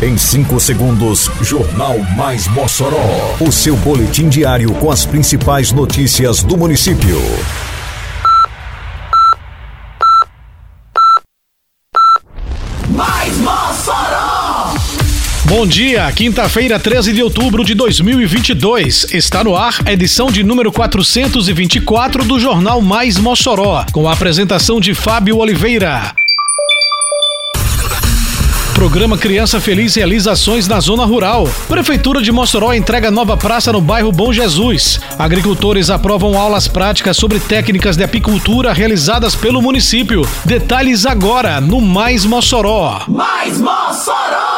Em 5 segundos, Jornal Mais Mossoró. O seu boletim diário com as principais notícias do município. Mais Mossoró! Bom dia, quinta-feira, 13 de outubro de 2022. Está no ar a edição de número 424 do Jornal Mais Mossoró, com a apresentação de Fábio Oliveira. Programa Criança Feliz realiza ações na zona rural. Prefeitura de Mossoró entrega nova praça no bairro Bom Jesus. Agricultores aprovam aulas práticas sobre técnicas de apicultura realizadas pelo município. Detalhes agora no Mais Mossoró. Mais Mossoró!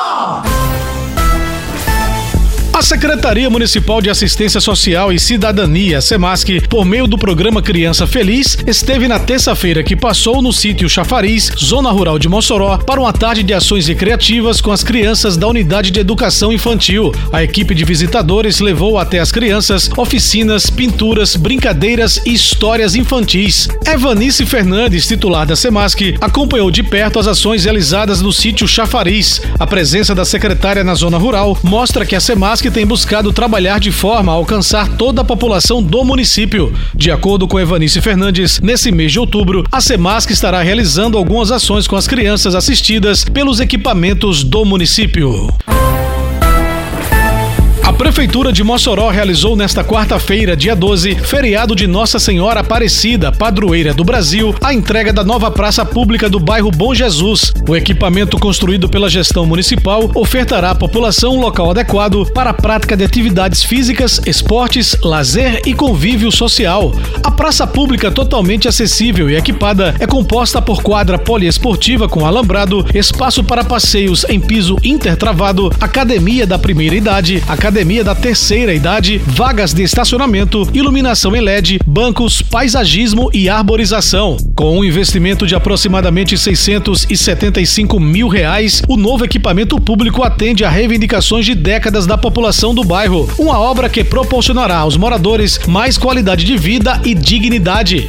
Secretaria Municipal de Assistência Social e Cidadania, SEMASC, por meio do programa Criança Feliz, esteve na terça-feira que passou no sítio Chafariz, zona rural de Mossoró, para uma tarde de ações recreativas com as crianças da Unidade de Educação Infantil. A equipe de visitadores levou até as crianças oficinas, pinturas, brincadeiras e histórias infantis. Evanice Fernandes, titular da SEMASC, acompanhou de perto as ações realizadas no sítio Chafariz. A presença da secretária na zona rural mostra que a SEMASC tem buscado trabalhar de forma a alcançar toda a população do município. De acordo com Evanice Fernandes, nesse mês de outubro, a SEMASC estará realizando algumas ações com as crianças assistidas pelos equipamentos do município. Prefeitura de Mossoró realizou nesta quarta-feira, dia 12, feriado de Nossa Senhora Aparecida, padroeira do Brasil, a entrega da nova praça pública do bairro Bom Jesus. O equipamento construído pela gestão municipal ofertará à população um local adequado para a prática de atividades físicas, esportes, lazer e convívio social. A praça pública totalmente acessível e equipada é composta por quadra poliesportiva com alambrado, espaço para passeios em piso intertravado, academia da primeira idade, academia da terceira idade, vagas de estacionamento, iluminação em LED, bancos, paisagismo e arborização. Com um investimento de aproximadamente 675 mil reais, o novo equipamento público atende a reivindicações de décadas da população do bairro. Uma obra que proporcionará aos moradores mais qualidade de vida e dignidade.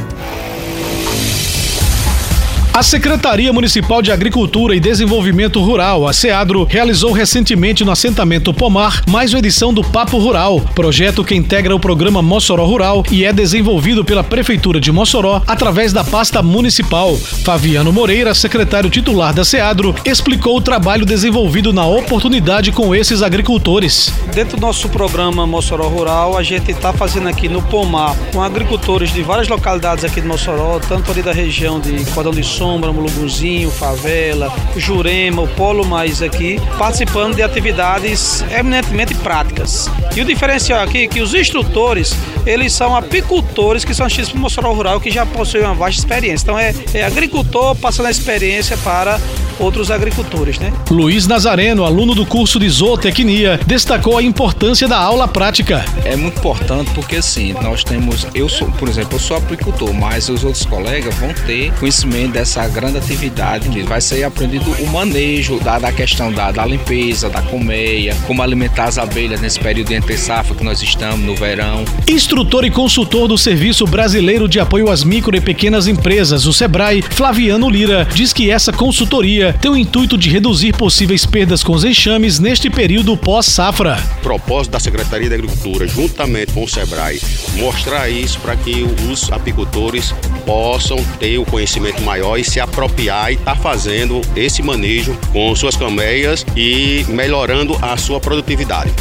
A Secretaria Municipal de Agricultura e Desenvolvimento Rural, a SEADRO, realizou recentemente no assentamento Pomar mais uma edição do Papo Rural, projeto que integra o programa Mossoró Rural e é desenvolvido pela Prefeitura de Mossoró através da pasta municipal. Fabiano Moreira, secretário titular da SEADRO, explicou o trabalho desenvolvido na oportunidade com esses agricultores. Dentro do nosso programa Mossoró Rural, a gente está fazendo aqui no Pomar com agricultores de várias localidades aqui de Mossoró, tanto ali da região de Cordão de Sombra, Muluguzinho, Favela, Jurema, o Polo Mais aqui, participando de atividades eminentemente práticas. E o diferencial aqui é que os instrutores, eles são apicultores que são inscritos para o Mossoró Rural, que já possuem uma vasta experiência. Então é, é agricultor passando a experiência para outros agricultores, né? Luiz Nazareno, aluno do curso de zootecnia, destacou a importância da aula prática. É muito importante porque assim, nós temos, eu sou, por exemplo, eu sou apicultor, mas os outros colegas vão ter conhecimento dessa grande atividade, vai ser aprendido o manejo da, da questão da, da limpeza, da colmeia, como alimentar as abelhas nesse período entre safra que nós estamos no verão. Instrutor e consultor do Serviço Brasileiro de Apoio às Micro e Pequenas Empresas, o SEBRAE, Flaviano Lira, diz que essa consultoria tem o intuito de reduzir possíveis perdas com os enxames neste período pós-safra. Propósito da Secretaria da Agricultura, juntamente com o SEBRAE, mostrar isso para que os apicultores possam ter o conhecimento maior e se apropriar e estar tá fazendo esse manejo com suas colmeias e melhorando a sua produtividade.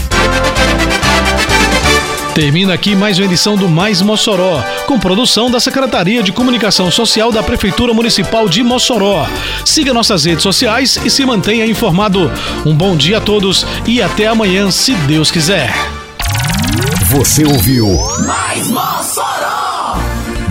Termina aqui mais uma edição do Mais Mossoró, com produção da Secretaria de Comunicação Social da Prefeitura Municipal de Mossoró. Siga nossas redes sociais e se mantenha informado. Um bom dia a todos e até amanhã, se Deus quiser. Você ouviu Mais Mossoró!